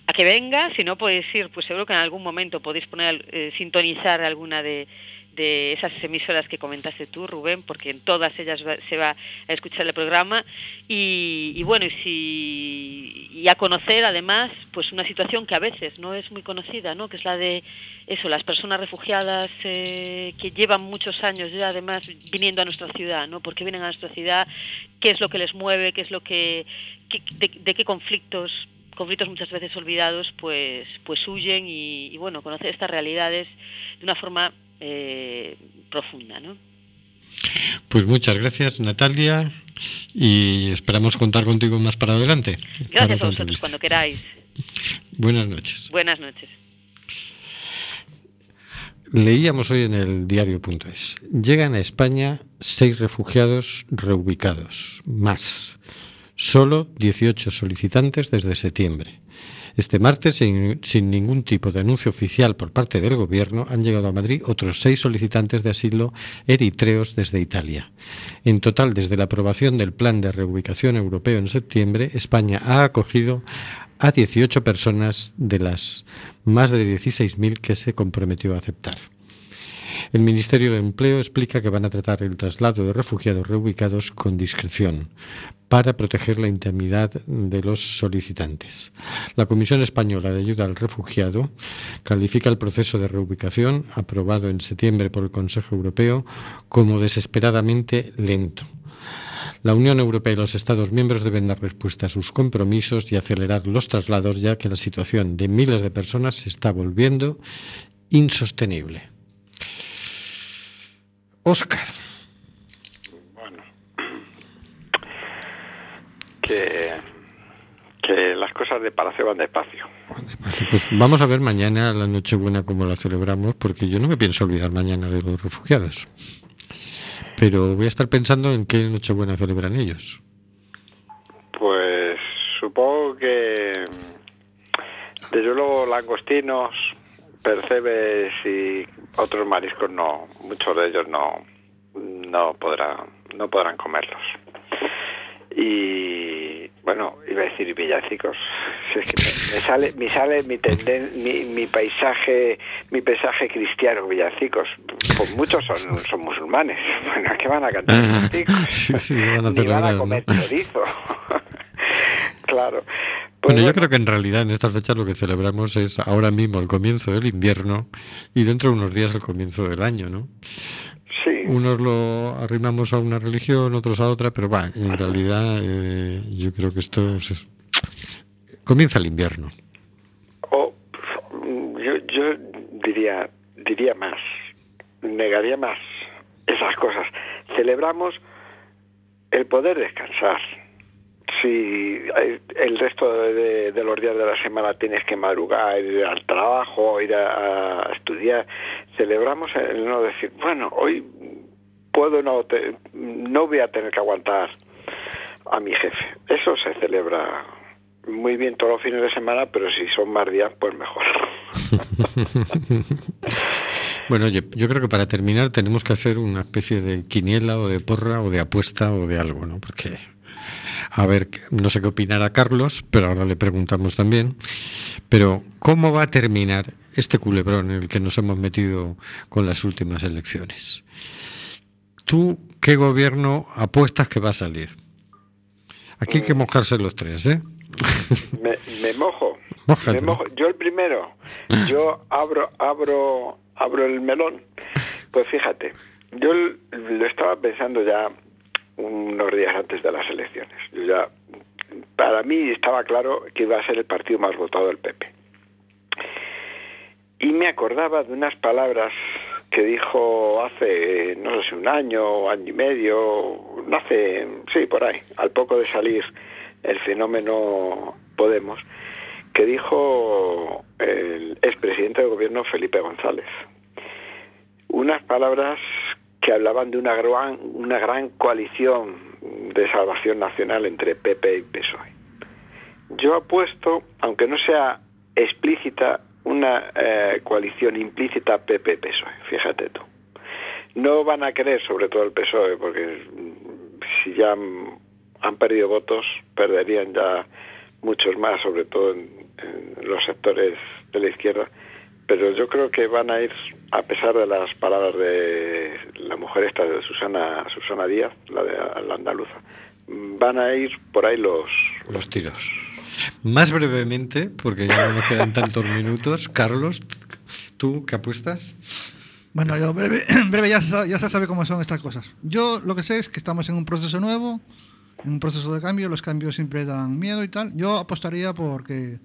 a que venga, si no podéis ir, pues seguro que en algún momento podéis poner, eh, sintonizar alguna de, de esas emisoras que comentaste tú, Rubén, porque en todas ellas se va a escuchar el programa y, bueno, y, a conocer además pues una situación que a veces no es muy conocida, ¿no? que es la de eso, las personas refugiadas eh, que llevan muchos años ya además viniendo a nuestra ciudad, ¿no? porque vienen a nuestra ciudad, qué es lo que les mueve, qué es lo que, de qué conflictos conflictos muchas veces olvidados pues pues huyen y, y, bueno conocer estas realidades de una forma eh, profunda ¿no? Pues muchas gracias, Natalia, y esperamos contar contigo más para adelante. gracias a vosotros cuando queráis Buenas noches. buenas noches Leíamos hoy en el diario.es. Llegan a España seis refugiados reubicados, más. Solo 18 solicitantes desde septiembre. Este martes, sin, sin, ningún tipo de anuncio oficial por parte del Gobierno, han llegado a Madrid otros seis solicitantes de asilo eritreos desde Italia. En total, desde la aprobación del Plan de Reubicación Europeo en septiembre, España ha acogido a 18 personas de las más de 16.000 que se comprometió a aceptar. El Ministerio de Empleo explica que van a tratar el traslado de refugiados reubicados con discreción para proteger la intimidad de los solicitantes. La Comisión Española de Ayuda al Refugiado califica el proceso de reubicación aprobado en septiembre por el Consejo Europeo como desesperadamente lento. La Unión Europea y los Estados miembros deben dar respuesta a sus compromisos y acelerar los traslados, ya que la situación de miles de personas se está volviendo insostenible. Oscar. Bueno, que, que las cosas de Palacio van despacio. Pues vamos a ver mañana la Nochebuena cómo la celebramos, porque yo no me pienso olvidar mañana de los refugiados. Pero voy a estar pensando en qué Nochebuena celebran ellos. Pues supongo que desde luego langostinos, percebes y otros mariscos no, muchos de ellos no no podrán no podrán comerlos. Y bueno, iba a decir villancicos. Si es que me, me sale, me sale mi, tenden, mi, mi, paisaje, mi paisaje cristiano villancicos. Pues muchos son, son musulmanes. Bueno, ¿qué van a cantar villancicos? Sí, sí, van a Ni van a comer chorizo. claro. Pues bueno, yo creo que en realidad en estas fechas lo que celebramos es ahora mismo el comienzo del invierno y dentro de unos días el comienzo del año, ¿no? Sí. Unos lo arrimamos a una religión, otros a otra, pero va, en realidad eh, yo creo que esto es- comienza el invierno. O yo, yo diría diría más, negaría más esas cosas. Celebramos el poder descansar. Si el resto de, de los días de la semana tienes que madrugar, ir al trabajo, ir a, a estudiar, celebramos el no decir, bueno, hoy puedo no, te- no voy a tener que aguantar a mi jefe. Eso se celebra muy bien todos los fines de semana, pero si son más días, pues mejor. Bueno, oye, yo creo que para terminar tenemos que hacer una especie de quiniela o de porra o de apuesta o de algo, ¿no? Porque, a ver, no sé qué opinará Carlos, pero ahora le preguntamos también. Pero, ¿cómo va a terminar este culebrón en el que nos hemos metido con las últimas elecciones? ¿Tú qué gobierno apuestas que va a salir? Aquí hay que mojarse los tres, ¿eh? Me, me mojo. Me mojo. Yo el primero. Yo abro, abro, abro el melón. Pues fíjate, yo lo estaba pensando ya unos días antes de las elecciones. Yo ya, para mí estaba claro que iba a ser el partido más votado del PP. Y me acordaba de unas palabras que dijo hace, no sé si un año, año y medio, hace, sí, por ahí, al poco de salir el fenómeno Podemos, que dijo el expresidente del gobierno Felipe González. Unas palabras que hablaban de una gran, una gran coalición de salvación nacional entre PP y PSOE. Yo apuesto, aunque no sea explícita, una eh, coalición implícita PP-PSOE, fíjate tú. No van a querer, sobre todo el PSOE, porque si ya han, perdido votos, perderían ya muchos más, sobre todo en los sectores de la izquierda. Pero yo creo que van a ir, a pesar de las palabras de la mujer esta de Susana, Susana Díaz, la de la andaluza, van a ir por ahí los, Los tiros. Más brevemente, porque ya no nos quedan tantos minutos, Carlos, ¿tú qué apuestas? Bueno, yo breve, breve ya, se ya se sabe cómo son estas cosas. Yo lo que sé es que estamos en un proceso nuevo, en un proceso de cambio, los cambios siempre dan miedo y tal. Yo apostaría porque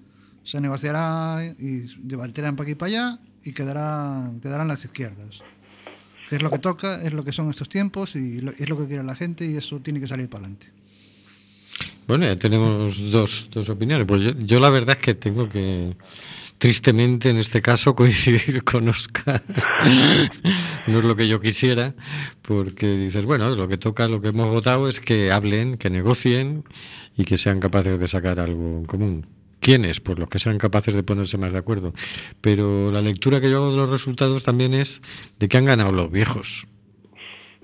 se negociará y debatirán para aquí y para allá y quedarán, quedarán las izquierdas. Es lo que toca, es lo que son estos tiempos y lo- es lo que quiere la gente y eso tiene que salir para adelante. Bueno, ya tenemos dos, dos opiniones. Pues yo, yo la verdad es que tengo que, tristemente en este caso, coincidir con Oscar. no es lo que yo quisiera, porque dices, bueno, lo que toca, lo que hemos votado es que hablen, que negocien y que sean capaces de sacar algo en común. ¿Quiénes? Pues los que sean capaces de ponerse más de acuerdo. Pero la lectura que yo hago de los resultados también es de que han ganado los viejos,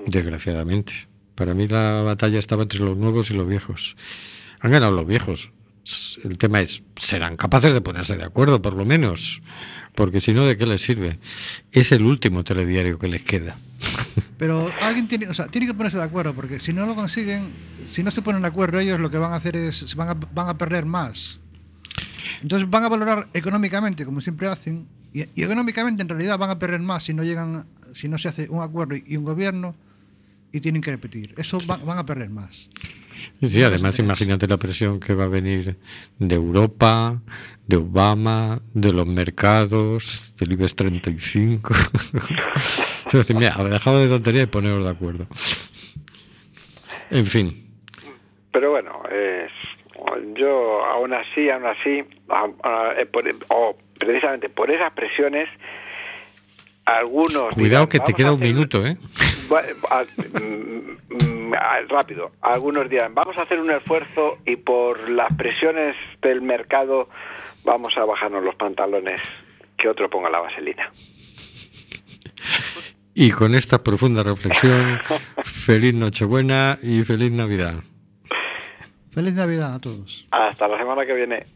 desgraciadamente. Para mí la batalla estaba entre los nuevos y los viejos. Han ganado los viejos. El tema es, serán capaces de ponerse de acuerdo, por lo menos, porque si no, ¿de qué les sirve? Es el último telediario que les queda. Pero alguien tiene, o sea, tiene que ponerse de acuerdo, porque si no lo consiguen, si no se ponen de acuerdo ellos, lo que van a hacer es, van a, van a perder más. Entonces van a valorar económicamente, como siempre hacen, y, y económicamente en realidad van a perder más si no llegan, si no se hace un acuerdo y un gobierno y tienen que repetir. Eso van, van a perder más. Sí, sí, además imagínate la presión que va a venir de Europa, de Obama, de los mercados, del IBEX 35. Entonces, mira, dejado de tontería y poneros de acuerdo. En fin. Pero bueno, es, yo aún así, aún así, a- a- eh, por- o precisamente por esas presiones, algunos... Cuidado dirán, que te "Vamos queda un hacer- minuto, ¿eh? Mm, mm, a- rápido. Algunos dirán, vamos a hacer un esfuerzo y por las presiones del mercado vamos a bajarnos los pantalones, que otro ponga la vaselina. Y con esta profunda reflexión, feliz Nochebuena y feliz Navidad. Feliz Navidad a todos. Hasta la semana que viene.